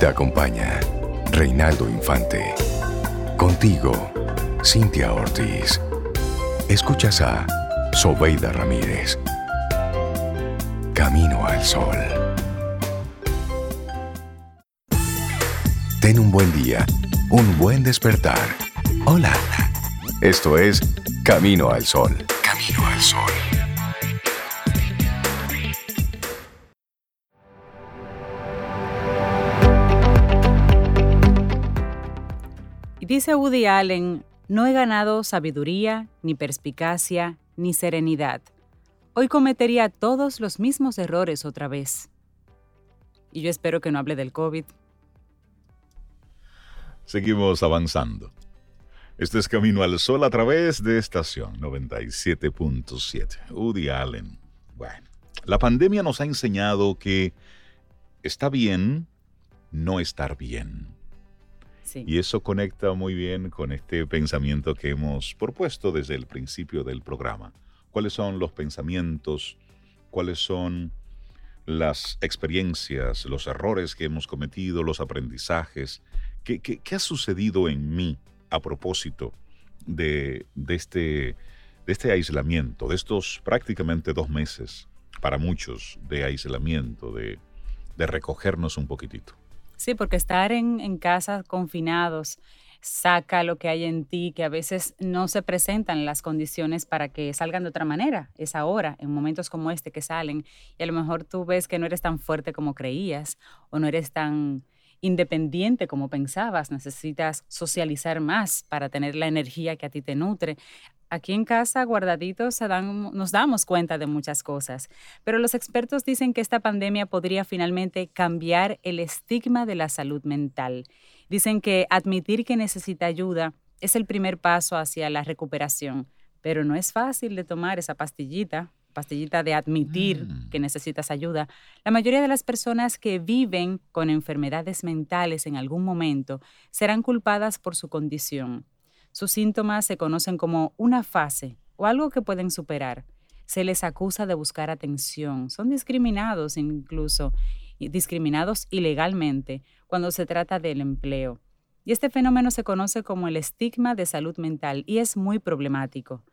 Te acompaña Reinaldo Infante. Contigo, Cintia Ortiz. Escuchas a Sobeida Ramírez. Camino al Sol. Ten un buen día, un buen despertar. Hola. Esto es Camino al Sol. Camino al Sol. Dice Woody Allen, no he ganado sabiduría, ni perspicacia, ni serenidad. Hoy cometería todos los mismos errores otra vez. Y yo espero que no hable del COVID. Seguimos avanzando. Este es Camino al Sol a través de estación 97.7. Woody Allen. Bueno, la pandemia nos ha enseñado que está bien no estar bien. Y eso conecta muy bien con este pensamiento que hemos propuesto desde el principio del programa. ¿Cuáles son los pensamientos? ¿Cuáles son las experiencias, los errores que hemos cometido, los aprendizajes? ¿Qué, ha sucedido en mí a propósito de, este, de este aislamiento, de estos prácticamente dos meses para muchos de aislamiento, de recogernos un poquitito? Sí, porque estar en, casa confinados saca lo que hay en ti, que a veces no se presentan las condiciones para que salgan de otra manera. Es ahora, en momentos como este, que salen. Y a lo mejor tú ves que no eres tan fuerte como creías o no eres tan independiente como pensabas, necesitas socializar más para tener la energía que a ti te nutre aquí en casa guardaditos nos damos cuenta de muchas cosas, pero los expertos dicen que esta pandemia podría finalmente cambiar el estigma de la salud mental. Dicen que admitir que necesita ayuda es el primer paso hacia la recuperación, pero no es fácil de tomar esa pastillita, pastillita de admitir mm. que necesitas ayuda. La mayoría de las personas que viven con enfermedades mentales en algún momento serán culpadas por su condición. Sus síntomas se conocen como una fase o algo que pueden superar. Se les acusa de buscar atención. Son discriminados incluso, discriminados ilegalmente cuando se trata del empleo. Y este fenómeno se conoce como el estigma de salud mental y es muy problemático.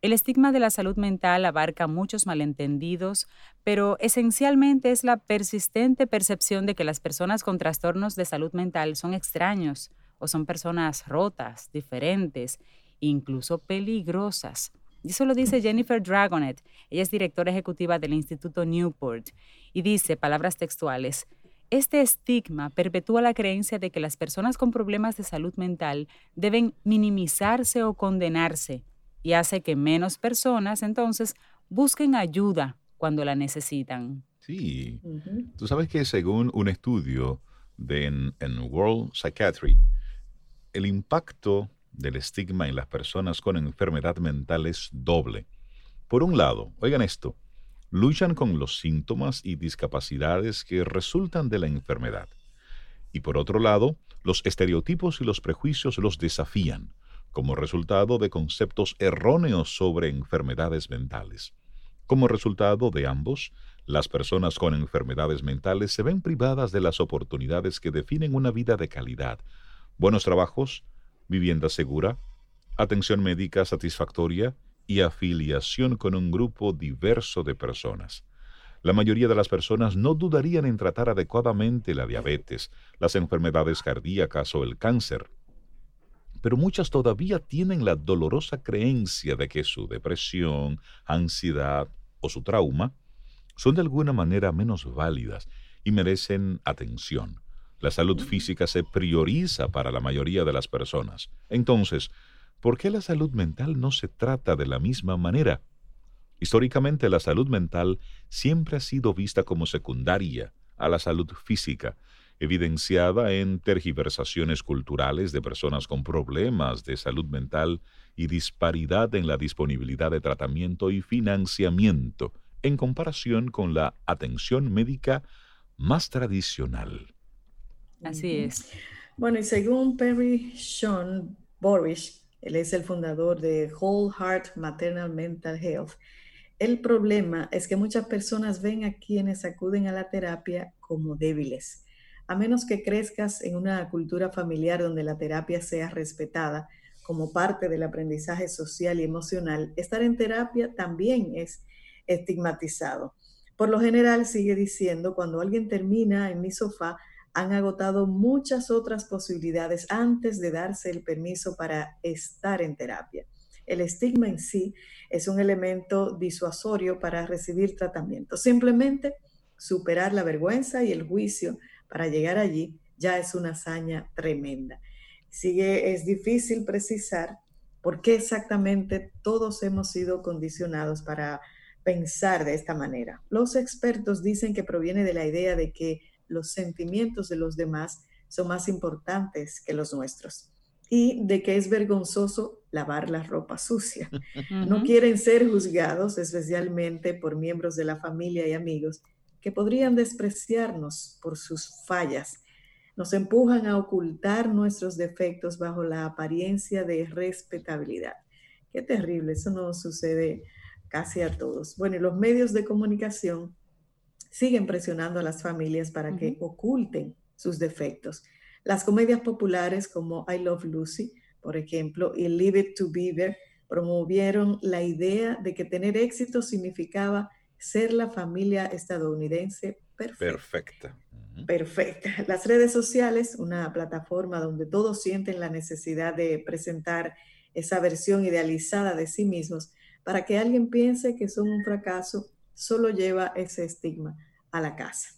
El estigma de la salud mental abarca muchos malentendidos, pero esencialmente es la persistente percepción de que las personas con trastornos de salud mental son extraños, o son personas rotas, diferentes, incluso peligrosas. Y eso lo dice Jennifer Dragonet. Ella es directora ejecutiva del Instituto Newport y dice, palabras textuales, este estigma perpetúa la creencia de que las personas con problemas de salud mental deben minimizarse o condenarse y hace que menos personas entonces busquen ayuda cuando la necesitan. Sí, tú sabes que según un estudio de en World Psychiatry, el impacto del estigma en las personas con enfermedad mental es doble. Por un lado, oigan esto, luchan con los síntomas y discapacidades que resultan de la enfermedad. Y por otro lado, los estereotipos y los prejuicios los desafían, como resultado de conceptos erróneos sobre enfermedades mentales. Como resultado de ambos, las personas con enfermedades mentales se ven privadas de las oportunidades que definen una vida de calidad, buenos trabajos, vivienda segura, atención médica satisfactoria y afiliación con un grupo diverso de personas. La mayoría de las personas no dudarían en tratar adecuadamente la diabetes, las enfermedades cardíacas o el cáncer. Pero muchas todavía tienen la dolorosa creencia de que su depresión, ansiedad o su trauma son de alguna manera menos válidas y merecen atención. La salud física se prioriza para la mayoría de las personas. Entonces, ¿por qué la salud mental no se trata de la misma manera? Históricamente la salud mental siempre ha sido vista como secundaria a la salud física, evidenciada en tergiversaciones culturales de personas con problemas de salud mental y disparidad en la disponibilidad de tratamiento y financiamiento en comparación con la atención médica más tradicional. Así es. Bueno, y según Perry Sean Borish, él es el fundador de Whole Heart Maternal Mental Health, el problema es que muchas personas ven a quienes acuden a la terapia como débiles, a menos que crezcas en una cultura familiar donde la terapia sea respetada como parte del aprendizaje social y emocional, estar en terapia también es estigmatizado. Por lo general, sigue diciendo, cuando alguien termina en mi sofá, han agotado muchas otras posibilidades antes de darse el permiso para estar en terapia. El estigma en sí es un elemento disuasorio para recibir tratamiento. Simplemente superar la vergüenza y el juicio para llegar allí ya es una hazaña tremenda. Sigue, es difícil precisar por qué exactamente todos hemos sido condicionados para pensar de esta manera. Los expertos dicen que proviene de la idea de que los sentimientos de los demás son más importantes que los nuestros y de que es vergonzoso lavar la ropa sucia. No quieren ser juzgados, especialmente por miembros de la familia y amigos, que podrían despreciarnos por sus fallas. Nos empujan a ocultar nuestros defectos bajo la apariencia de respetabilidad. Qué terrible, eso no sucede casi a todos. Bueno, y los medios de comunicación siguen presionando a las familias para que oculten sus defectos. Las comedias populares como I Love Lucy, por ejemplo, y Leave It to Beaver promovieron la idea de que tener éxito significaba ser la familia estadounidense perfecta. Perfecta. Las redes sociales, una plataforma donde todos sienten la necesidad de presentar esa versión idealizada de sí mismos para que alguien piense que son un fracaso, solo lleva ese estigma a la casa.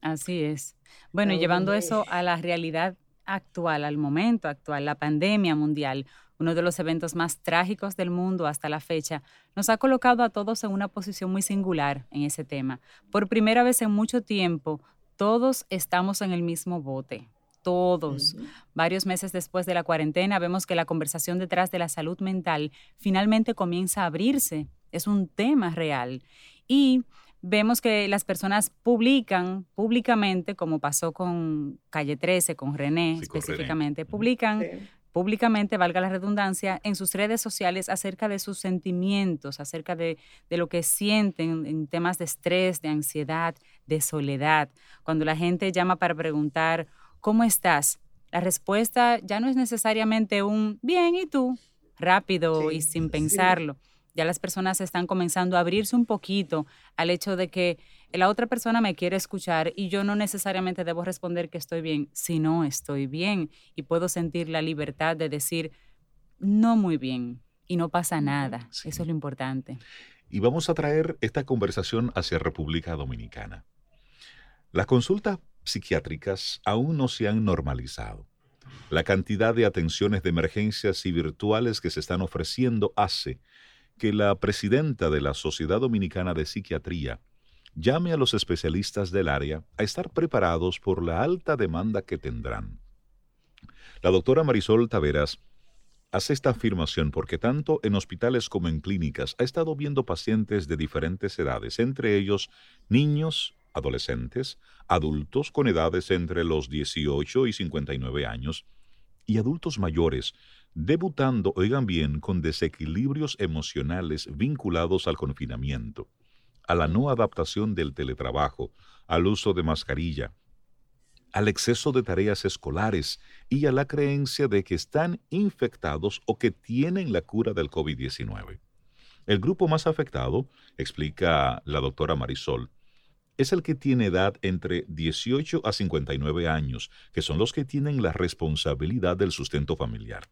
Así es. Bueno, y llevando eso a la realidad actual, al momento actual, la pandemia mundial, uno de los eventos más trágicos del mundo hasta la fecha, nos ha colocado a todos en una posición muy singular en ese tema. Por primera vez en mucho tiempo, todos estamos en el mismo bote. Todos. Varios meses después de la cuarentena, vemos que la conversación detrás de la salud mental finalmente comienza a abrirse. Es un tema real. Y vemos que las personas publican públicamente, como pasó con Calle 13, con René específicamente, publican públicamente, valga la redundancia, en sus redes sociales acerca de sus sentimientos, acerca de, de, lo que sienten en temas de estrés, de ansiedad, de soledad. Cuando la gente llama para preguntar, ¿cómo estás? La respuesta ya no es necesariamente un bien, ¿y tú? Rápido y sin pensarlo ya las personas están comenzando a abrirse un poquito al hecho de que la otra persona me quiere escuchar y yo no necesariamente debo responder que estoy bien, si no estoy bien y puedo sentir la libertad de decir no muy bien y no pasa nada. Eso es lo importante. Y vamos a traer esta conversación hacia República Dominicana. Las consultas psiquiátricas aún no se han normalizado. La cantidad de atenciones de emergencias y virtuales que se están ofreciendo hace que la presidenta de la Sociedad Dominicana de Psiquiatría llame a los especialistas del área a estar preparados por la alta demanda que tendrán. La doctora Marisol Taveras hace esta afirmación porque tanto en hospitales como en clínicas ha estado viendo pacientes de diferentes edades, entre ellos niños, adolescentes, adultos con edades entre los 18 y 59 años y adultos mayores debutando, oigan bien, con desequilibrios emocionales vinculados al confinamiento, a la no adaptación del teletrabajo, al uso de mascarilla, al exceso de tareas escolares y a la creencia de que están infectados o que tienen la cura del COVID-19. El grupo más afectado, explica la doctora Marisol, es el que tiene edad entre 18 a 59 años, que son los que tienen la responsabilidad del sustento familiar.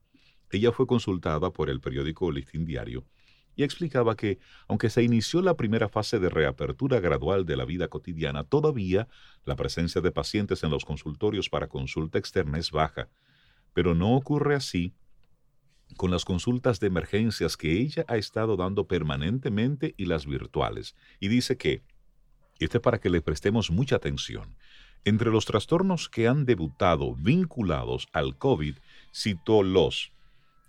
Ella fue consultada por el periódico Listín Diario y explicaba que, aunque se inició la primera fase de reapertura gradual de la vida cotidiana, todavía la presencia de pacientes en los consultorios para consulta externa es baja. Pero no ocurre así con las consultas de emergencias que ella ha estado dando permanentemente y las virtuales. Y dice que, y esto es para que le prestemos mucha atención, entre los trastornos que han debutado vinculados al COVID, citó los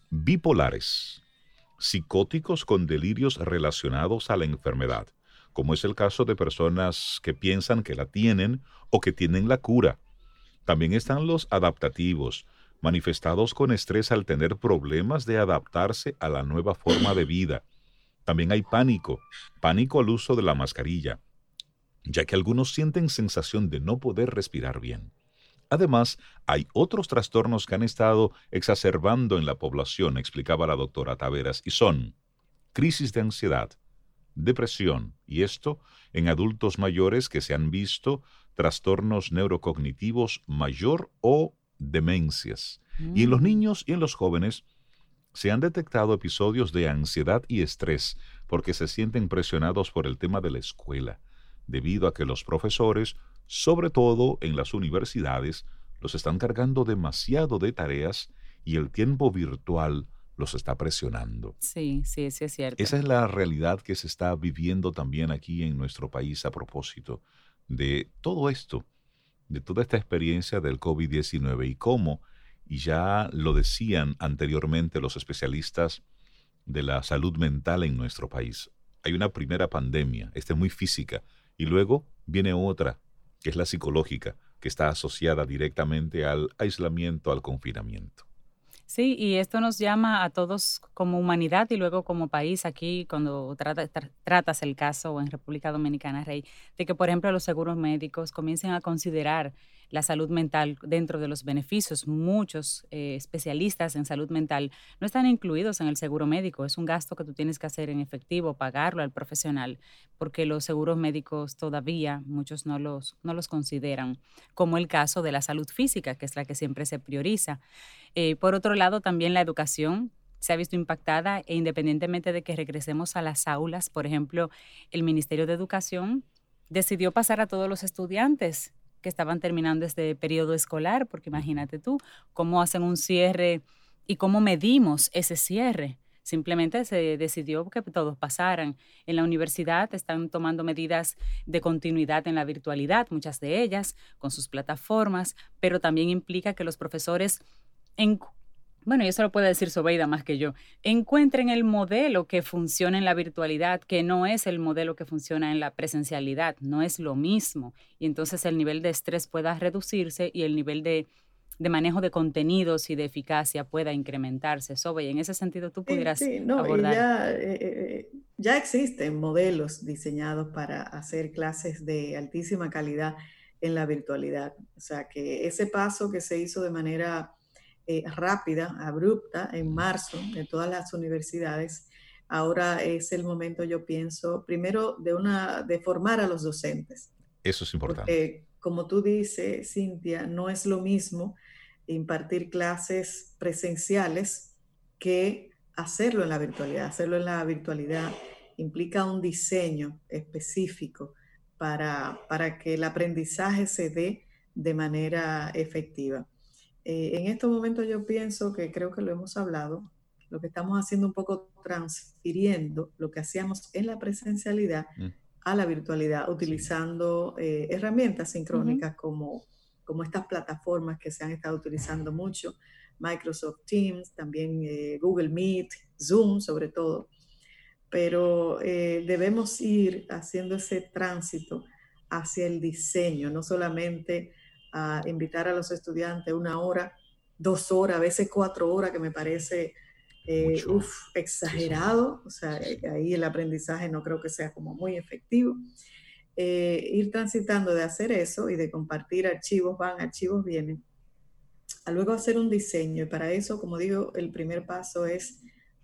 bipolares, psicóticos con delirios relacionados a la enfermedad, como es el caso de personas que piensan que la tienen o que tienen la cura. También están los adaptativos, manifestados con estrés al tener problemas de adaptarse a la nueva forma de vida. También hay pánico, pánico al uso de la mascarilla, ya que algunos sienten sensación de no poder respirar bien. Además, hay otros trastornos que han estado exacerbando en la población, explicaba la doctora Taveras, y son crisis de ansiedad, depresión, y esto en adultos mayores que se han visto trastornos neurocognitivos mayor o demencias. Y en los mm. niños y en los jóvenes se han detectado episodios de ansiedad y estrés porque se sienten presionados por el tema de la escuela, debido a que los profesores, sobre todo en las universidades, los están cargando demasiado de tareas y el tiempo virtual los está presionando. Sí, sí, sí es cierto. Esa es la realidad que se está viviendo también aquí en nuestro país a propósito de todo esto, de toda esta experiencia del COVID-19 y cómo, y ya lo decían anteriormente los especialistas de la salud mental en nuestro país, hay una primera pandemia, esta es muy física, y luego viene otra, que es la psicológica, que está asociada directamente al aislamiento, al confinamiento. Sí, y esto nos llama a todos como humanidad y luego como país aquí, cuando tratas el caso en República Dominicana, Rey, de que, por ejemplo, los seguros médicos comiencen a considerar la salud mental dentro de los beneficios. Muchos eh, especialistas en salud mental no están incluidos en el seguro médico. Es un gasto que tú tienes que hacer en efectivo, pagarlo al profesional, porque los seguros médicos todavía muchos no los, no los consideran, como el caso de la salud física, que es la que siempre se prioriza. Eh, por otro lado, también la educación se ha visto impactada e independientemente de que regresemos a las aulas, por ejemplo, el Ministerio de Educación decidió pasar a todos los estudiantes que estaban terminando este periodo escolar, porque imagínate tú cómo hacen un cierre y cómo medimos ese cierre. Simplemente se decidió que todos pasaran. En la universidad están tomando medidas de continuidad en la virtualidad, muchas de ellas, con sus plataformas, pero también implica que los profesores en bueno, y eso lo puede decir Sobeida más que yo, encuentren el modelo que funciona en la virtualidad, que no es el modelo que funciona en la presencialidad, no es lo mismo. Y entonces el nivel de estrés pueda reducirse y el nivel de, manejo de contenidos y de eficacia pueda incrementarse. Sobe, y en ese sentido tú pudieras sí, no, abordar. Ya, eh, eh, ya existen modelos diseñados para hacer clases de altísima calidad en la virtualidad. O sea, que ese paso que se hizo de manera eh, rápida, abrupta, en marzo, de todas las universidades. Ahora es el momento, yo pienso, primero de, una, de formar a los docentes. Eso es importante. Porque, como tú dices, Cintia, no es lo mismo impartir clases presenciales que hacerlo en la virtualidad. Hacerlo en la virtualidad implica un diseño específico para, para que el aprendizaje se dé de manera efectiva. Eh, en estos momentos yo pienso que creo que lo hemos hablado, lo que estamos haciendo un poco transfiriendo lo que hacíamos en la presencialidad mm. a la virtualidad, utilizando eh, herramientas sincrónicas como, como estas plataformas que se han estado utilizando mucho, Microsoft Teams, también eh, Google Meet, Zoom sobre todo. Pero debemos ir haciendo ese tránsito hacia el diseño, no solamente a invitar a los estudiantes una hora, dos horas, a veces cuatro horas, que me parece eh, exagerado. O sea, ahí el aprendizaje no creo que sea como muy efectivo. Eh, ir transitando de hacer eso y de compartir archivos van, archivos vienen, a luego hacer un diseño. Y para eso, como digo, el primer paso es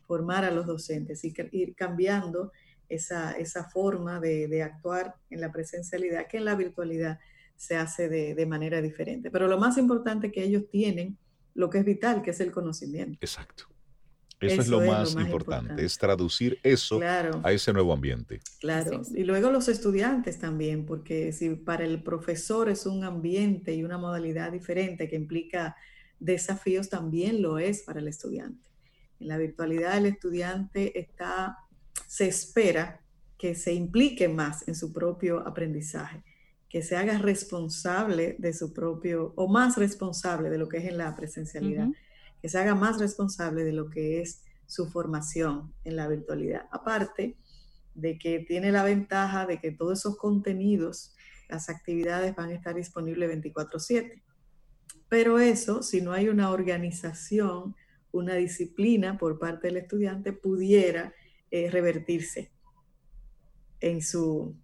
formar a los docentes y ir cambiando esa, esa forma de, de, actuar en la presencialidad que en la virtualidad se hace de, manera diferente. Pero lo más importante que ellos tienen lo que es vital, que es el conocimiento. Exacto. Eso, es, lo, más importante, es traducir eso a ese nuevo ambiente. Claro, y luego los estudiantes también, porque si para el profesor es un ambiente y una modalidad diferente que implica desafíos, también lo es para el estudiante. En la virtualidad el estudiante está, se espera que se implique más en su propio aprendizaje que se haga responsable de su propio, o más responsable de lo que es en la presencialidad, que se haga más responsable de lo que es su formación en la virtualidad. Aparte de que tiene la ventaja de que todos esos contenidos, las actividades van a estar disponibles 24/7. Pero eso, si no hay una organización, una disciplina por parte del estudiante, pudiera eh, revertirse en su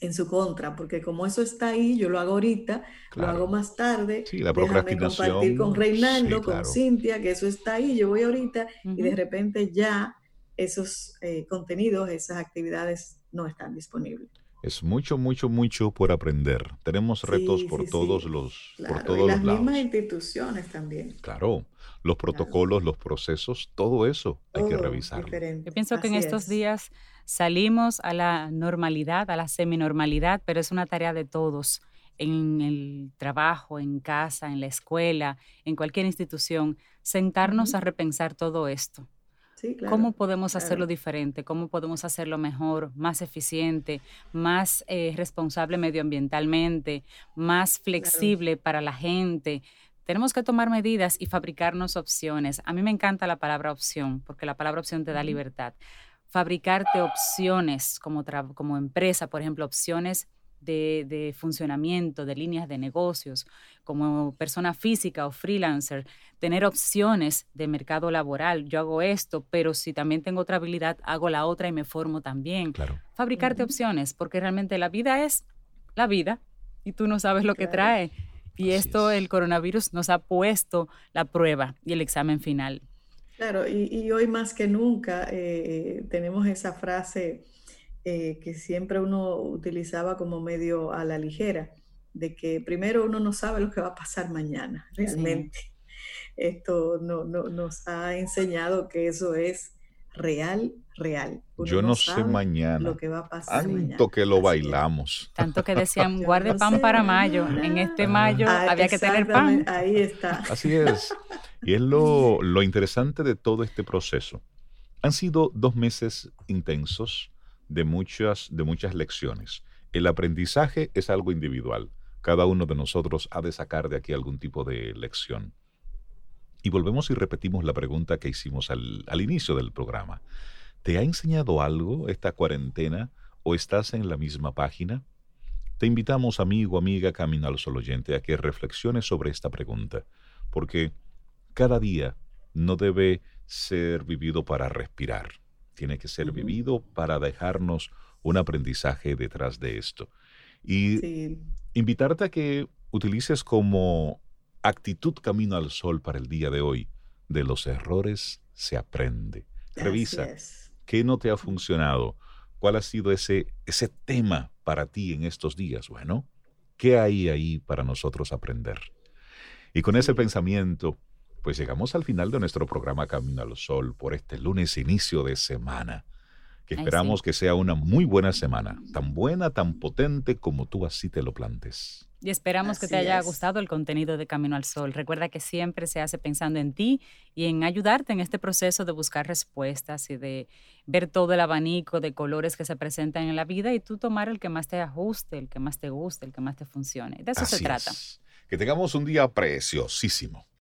en su contra, porque como eso está ahí, yo lo hago ahorita, lo hago más tarde. Sí, la procrastinación. compartir con Reinaldo, con Cintia, que eso está ahí, yo voy ahorita y de repente ya esos eh, contenidos, esas actividades no están disponibles. Es mucho, mucho, mucho por aprender. Tenemos retos por todos los por todos y las los mismas instituciones también. Claro, los protocolos, los procesos, todo eso hay que revisarlo. Yo pienso que en estos días salimos a la normalidad, a la seminormalidad, pero es una tarea de todos en el trabajo, en casa, en la escuela, en cualquier institución, sentarnos a repensar todo esto. ¿Cómo podemos hacerlo diferente? ¿Cómo podemos hacerlo mejor, más eficiente, más eh, responsable medioambientalmente, más flexible para la gente? Tenemos que tomar medidas y fabricarnos opciones. A mí me encanta la palabra opción, porque la palabra opción te da libertad. Fabricarte opciones como, como empresa, por ejemplo, opciones de, funcionamiento, de líneas de negocios, como persona física o freelancer, tener opciones de mercado laboral. Yo hago esto, pero si también tengo otra habilidad, hago la otra y me formo también. Claro. Fabricarte opciones, porque realmente la vida es la vida y tú no sabes lo que trae. Y esto, el coronavirus, nos ha puesto la prueba y el examen final. Claro, y, hoy más que nunca eh, tenemos esa frase eh, que siempre uno utilizaba como medio a la ligera, de que primero uno no sabe lo que va a pasar mañana, realmente. Esto no, nos ha enseñado que eso es real, real. Yo no, sé mañana. Lo que va a pasar Tanto que lo bailamos. Tanto que decían, guarde pan para mayo. En este mayo ah, había que tener pan. Ahí está. Así es. Y es lo, lo interesante de todo este proceso. Han sido dos meses intensos de muchas, de muchas lecciones. El aprendizaje es algo individual. Cada uno de nosotros ha de sacar de aquí algún tipo de lección. Y volvemos y repetimos la pregunta que hicimos al, al inicio del programa. ¿Te ha enseñado algo esta cuarentena o estás en la misma página? Te invitamos, amigo, amiga, camino al sol oyente, a que reflexiones sobre esta pregunta, porque cada día no debe ser vivido para respirar, tiene que ser vivido para dejarnos un aprendizaje detrás de esto. Y invitarte a que utilices como actitud camino al sol para el día de hoy. De los errores se aprende. Revisa qué no te ha funcionado, cuál ha sido ese, ese tema para ti en estos días. Bueno, ¿qué hay ahí para nosotros aprender? Y con ese pensamiento, pues llegamos al final de nuestro programa Camino al Sol por este lunes inicio de semana, que esperamos que sea una muy buena semana, tan buena, tan potente como tú así te lo plantes. Y esperamos que te haya gustado el contenido de Camino al Sol. Recuerda que siempre se hace pensando en ti y en ayudarte en este proceso de buscar respuestas y de ver todo el abanico de colores que se presentan en la vida y tú tomar el que más te ajuste, el que más te guste, el que más te funcione. De eso se trata. Que tengamos un día preciosísimo.